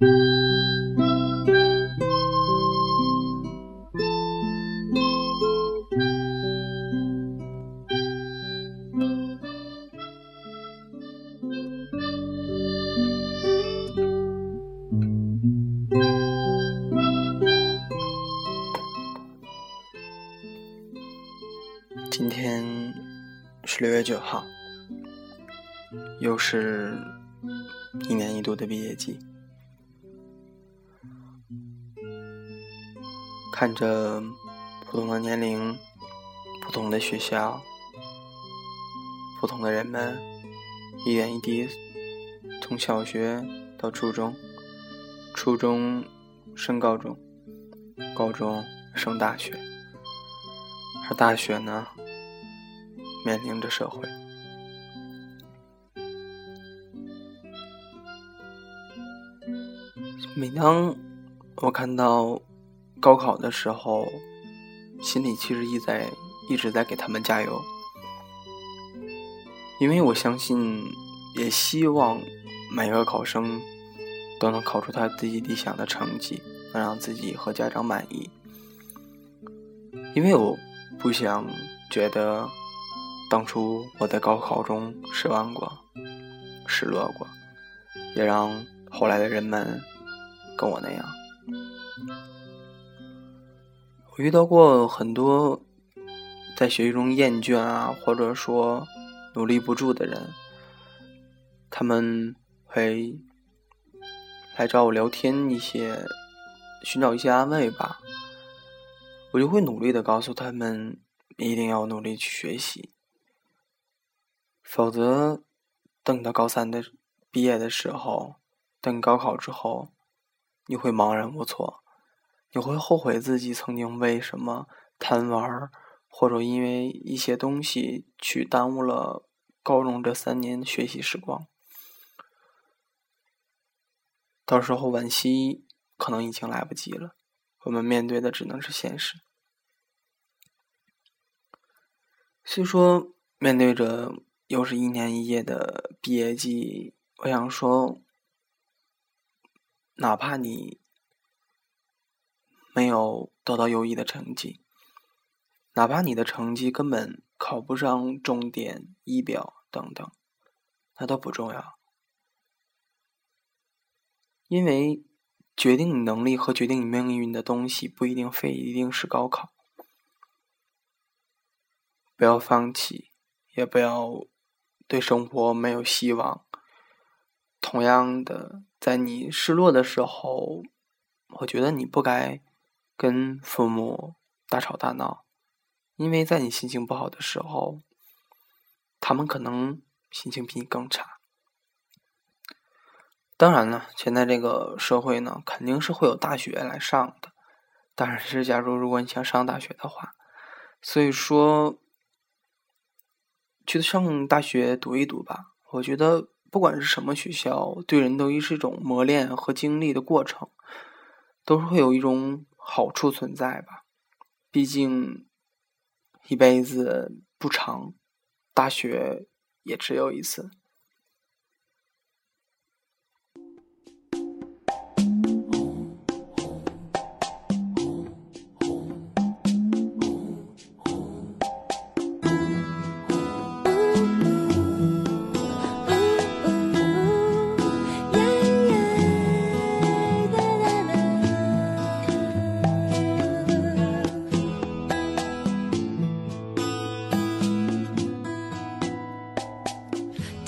今天是六月九号，又是一年一度的毕业季。看着不同的年龄、不同的学校、不同的人们，一点一滴从小学到初中，初中升高中，高中升大学，而大学呢？面临着社会。每当我看到高考的时候，心里其实一在一直在给他们加油，因为我相信，也希望每个考生都能考出他自己理想的成绩，能让自己和家长满意。因为我不想觉得。当初我在高考中失望过、失落过，也让后来的人们跟我那样。遇到过很多在学习中厌倦啊，或者说努力不住的人，他们会来找我聊天，一些寻找一些安慰吧。我就会努力的告诉他们，一定要努力去学习。否则，等到高三的毕业的时候，等高考之后，你会茫然无措，你会后悔自己曾经为什么贪玩，或者因为一些东西去耽误了高中这三年学习时光。到时候惋惜可能已经来不及了，我们面对的只能是现实。虽说面对着。又是一年一夜的毕业季，我想说，哪怕你没有得到优异的成绩，哪怕你的成绩根本考不上重点、一表等等，那都不重要，因为决定你能力和决定你命运的东西不一定非一定是高考，不要放弃，也不要。对生活没有希望。同样的，在你失落的时候，我觉得你不该跟父母大吵大闹，因为在你心情不好的时候，他们可能心情比你更差。当然了，现在这个社会呢，肯定是会有大学来上的。当然是，假如如果你想上大学的话，所以说。去上大学读一读吧，我觉得不管是什么学校，对人都是一种磨练和经历的过程，都是会有一种好处存在吧。毕竟一辈子不长，大学也只有一次。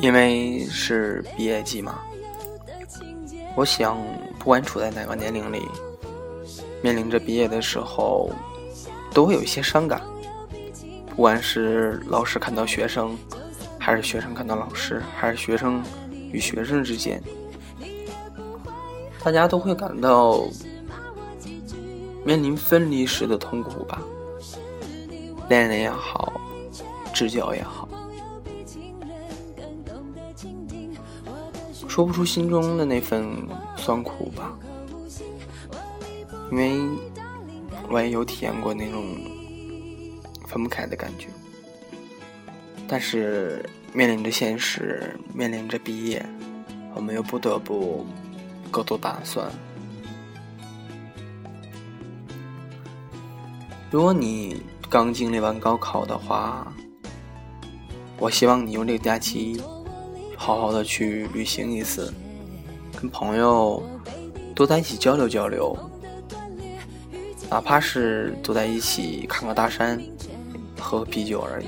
因为是毕业季嘛，我想不管处在哪个年龄里，面临着毕业的时候，都会有一些伤感。不管是老师看到学生，还是学生看到老师，还是学生与学生之间，大家都会感到面临分离时的痛苦吧，恋人也好，知交也好，说不出心中的那份酸苦吧，因为我也有体验过那种分不开的感觉，但是面临着现实，面临着毕业，我们又不得不。各做打算。如果你刚经历完高考的话，我希望你用这个假期好好的去旅行一次，跟朋友多在一起交流交流，哪怕是坐在一起看个大山，喝啤酒而已。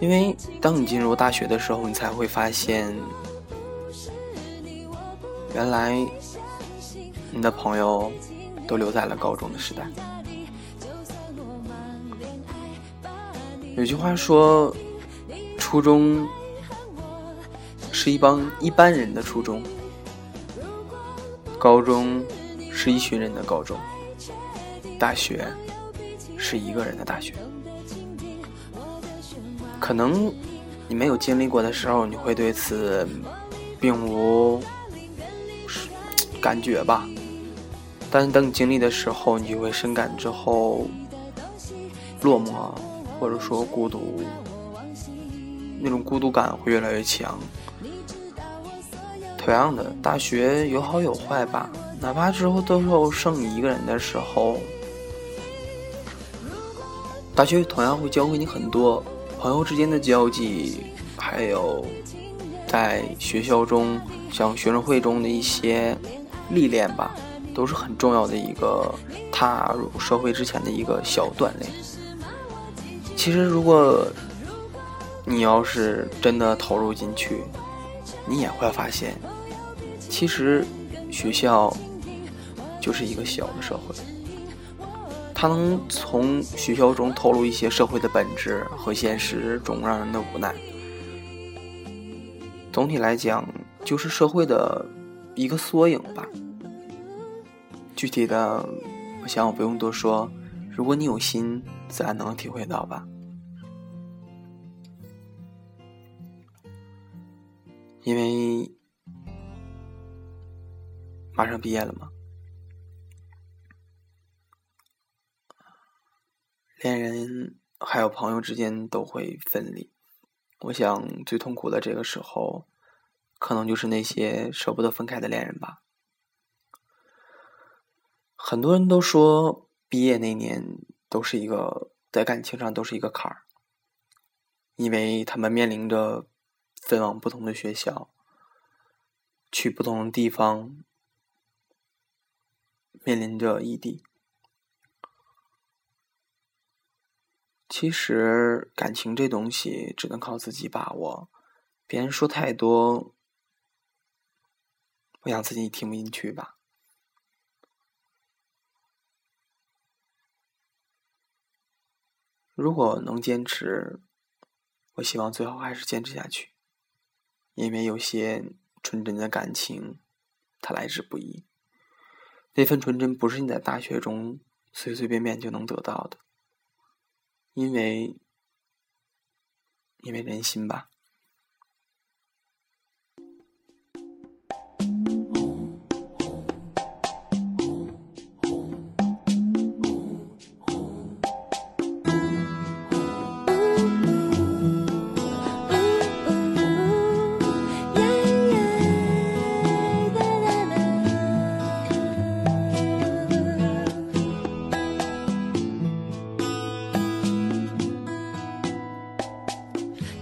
因为当你进入大学的时候，你才会发现。原来，你的朋友都留在了高中的时代。有句话说，初中是一帮一般人的初中，高中是一群人的高中，大学是一个人的大学。可能你没有经历过的时候，你会对此并无。感觉吧，但是等你经历的时候，你就会深感之后落寞，或者说孤独，那种孤独感会越来越强。同样的，大学有好有坏吧，哪怕之后最后剩你一个人的时候，大学同样会教会你很多朋友之间的交际，还有在学校中像学生会中的一些。历练吧，都是很重要的一个踏入社会之前的一个小锻炼。其实，如果你要是真的投入进去，你也会发现，其实学校就是一个小的社会，它能从学校中透露一些社会的本质和现实中让人的无奈。总体来讲，就是社会的。一个缩影吧。具体的，我想我不用多说。如果你有心，自然能体会到吧。因为马上毕业了嘛，恋人还有朋友之间都会分离。我想最痛苦的这个时候。可能就是那些舍不得分开的恋人吧。很多人都说毕业那年都是一个在感情上都是一个坎儿，因为他们面临着分往不同的学校，去不同的地方，面临着异地。其实感情这东西只能靠自己把握，别人说太多。我想自己也听不进去吧。如果能坚持，我希望最好还是坚持下去，因为有些纯真的感情，它来之不易。那份纯真不是你在大学中随随便便就能得到的，因为，因为人心吧。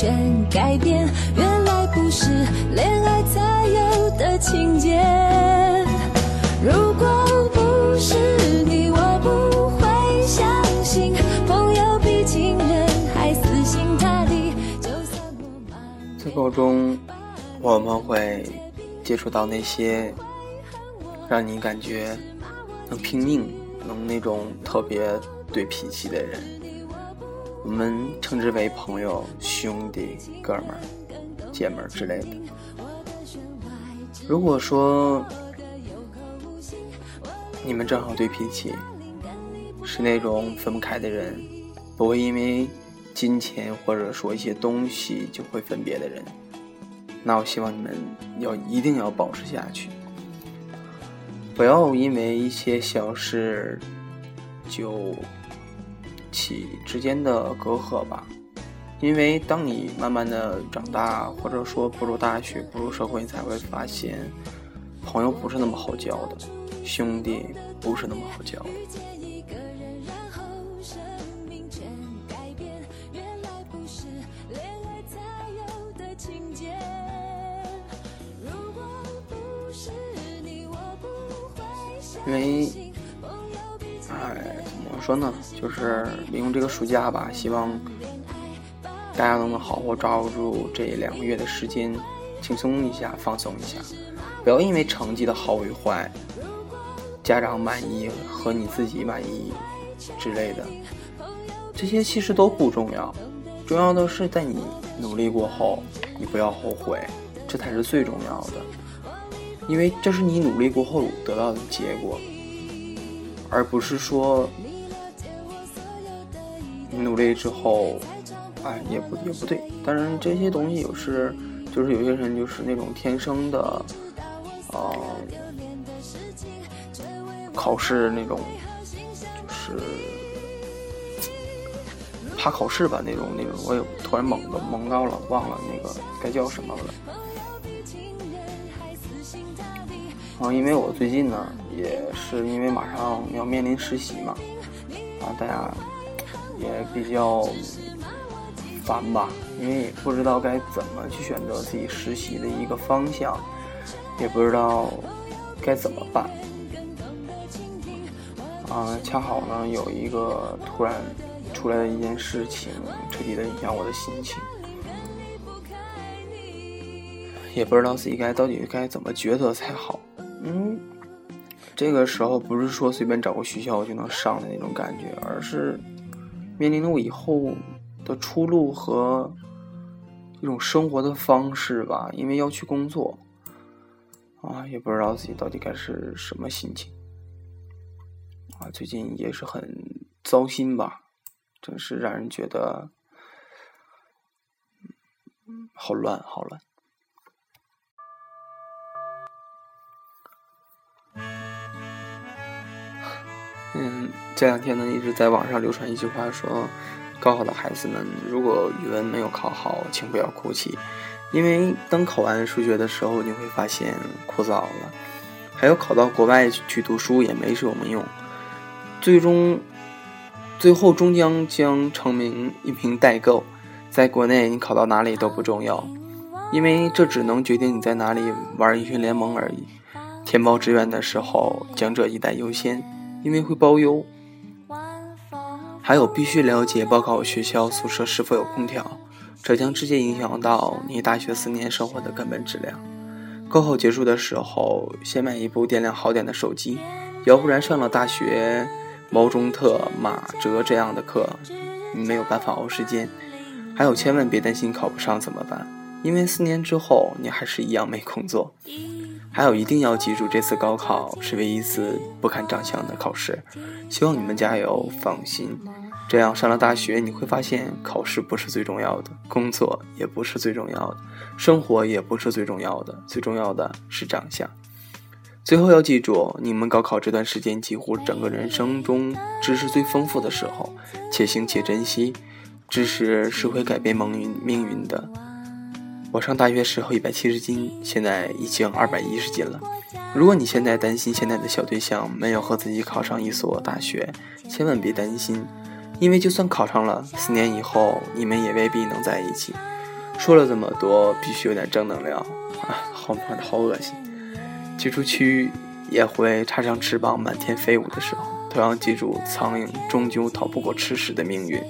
全改变。原来不是恋爱才有的情节。如果不是你，我不会相信朋友比情人还死心塌地。就算我慢在高中，我们会接触到那些让你感觉能拼命、能那种特别对脾气的人，我们称之为朋友、兄弟、哥们儿、姐们儿之类的。如果说你们正好对脾气，是那种分不开的人，不会因为金钱或者说一些东西就会分别的人，那我希望你们要一定要保持下去，不要因为一些小事就起之间的隔阂吧。因为当你慢慢的长大，或者说步入大学、步入社会，你才会发现，朋友不是那么好交的，兄弟不是那么好交的。因为，说呢？就是利用这个暑假吧，希望大家都能好好抓住这两个月的时间，轻松一下，放松一下，不要因为成绩的好与坏，家长满意和你自己满意之类的，这些其实都不重要，重要的是在你努力过后，你不要后悔，这才是最重要的，因为这是你努力过后得到的结果。而不是说你努力之后，哎，也不也不对。但是，这些东西有时就是有些人就是那种天生的，呃，考试那种就是怕考试吧那种那种，我也突然懵的懵到了，忘了那个该叫什么了。啊，因为我最近呢，也是因为马上要面临实习嘛，啊，大家也比较烦吧，因为也不知道该怎么去选择自己实习的一个方向，也不知道该怎么办。啊，恰好呢有一个突然出来的一件事情，彻底的影响我的心情，也不知道自己该到底该怎么抉择才好。嗯，这个时候不是说随便找个学校就能上的那种感觉，而是面临了我以后的出路和一种生活的方式吧。因为要去工作，啊，也不知道自己到底该是什么心情。啊，最近也是很糟心吧，真是让人觉得，好乱，好乱。这两天呢，一直在网上流传一句话说，高考的孩子们，如果语文没有考好，请不要哭泣，因为当考完数学的时候，你会发现枯燥了。还有考到国外去读书也没什么用，最终，最后终将将成名一名代购。在国内，你考到哪里都不重要，因为这只能决定你在哪里玩英雄联盟而已。填报志愿的时候，讲者一代优先。因为会包邮，还有必须了解报考学校宿舍是否有空调，这将直接影响到你大学四年生活的根本质量。高考结束的时候，先买一部电量好点的手机，要不然上了大学，毛中特、马哲这样的课，你没有办法熬时间。还有，千万别担心考不上怎么办，因为四年之后你还是一样没工作。还有，一定要记住，这次高考是唯一一次不看长相的考试。希望你们加油，放心。这样上了大学，你会发现，考试不是最重要的，工作也不是最重要的，生活也不是最重要的，最重要的是长相。最后要记住，你们高考这段时间几乎整个人生中知识最丰富的时候，且行且珍惜。知识是会改变命运命运的。我上大学时候一百七十斤，现在已经二百一十斤了。如果你现在担心现在的小对象没有和自己考上一所大学，千万别担心，因为就算考上了，四年以后你们也未必能在一起。说了这么多，必须有点正能量啊！好好恶心。寄出区也会插上翅膀满天飞舞的时候，都要记住，苍蝇终究逃不过吃屎的命运。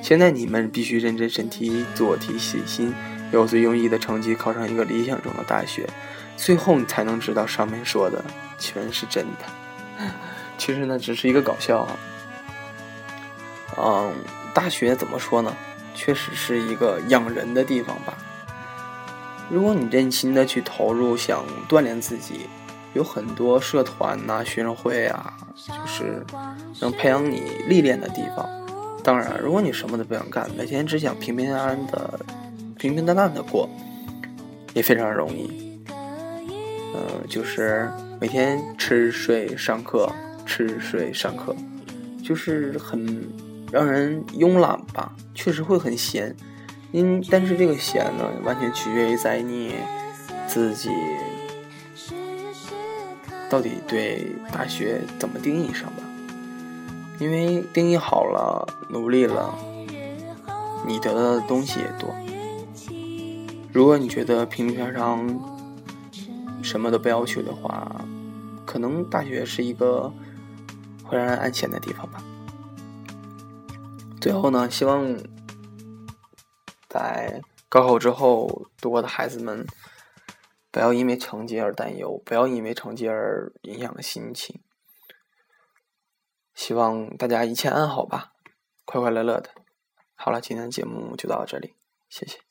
现在你们必须认真审题，做题细心，有最优异的成绩，考上一个理想中的大学，最后你才能知道上面说的全是真的。其实呢，只是一个搞笑啊。嗯，大学怎么说呢？确实是一个养人的地方吧。如果你真心的去投入，想锻炼自己。有很多社团呐、学生会啊，就是能培养你历练的地方。当然，如果你什么都不想干，每天只想平平安安的、平平淡淡的过，也非常容易。嗯，就是每天吃睡上课，吃睡上课，就是很让人慵懒吧。确实会很闲，因但是这个闲呢，完全取决于在你自己。到底对大学怎么定义上吧？因为定义好了，努力了，你得到的东西也多。如果你觉得平平常常，什么都不要求的话，可能大学是一个会让人安闲的地方吧。最后呢，希望在高考之后度过的孩子们。不要因为成绩而担忧，不要因为成绩而影响了心情。希望大家一切安好吧，快快乐乐的。好了，今天的节目就到这里，谢谢。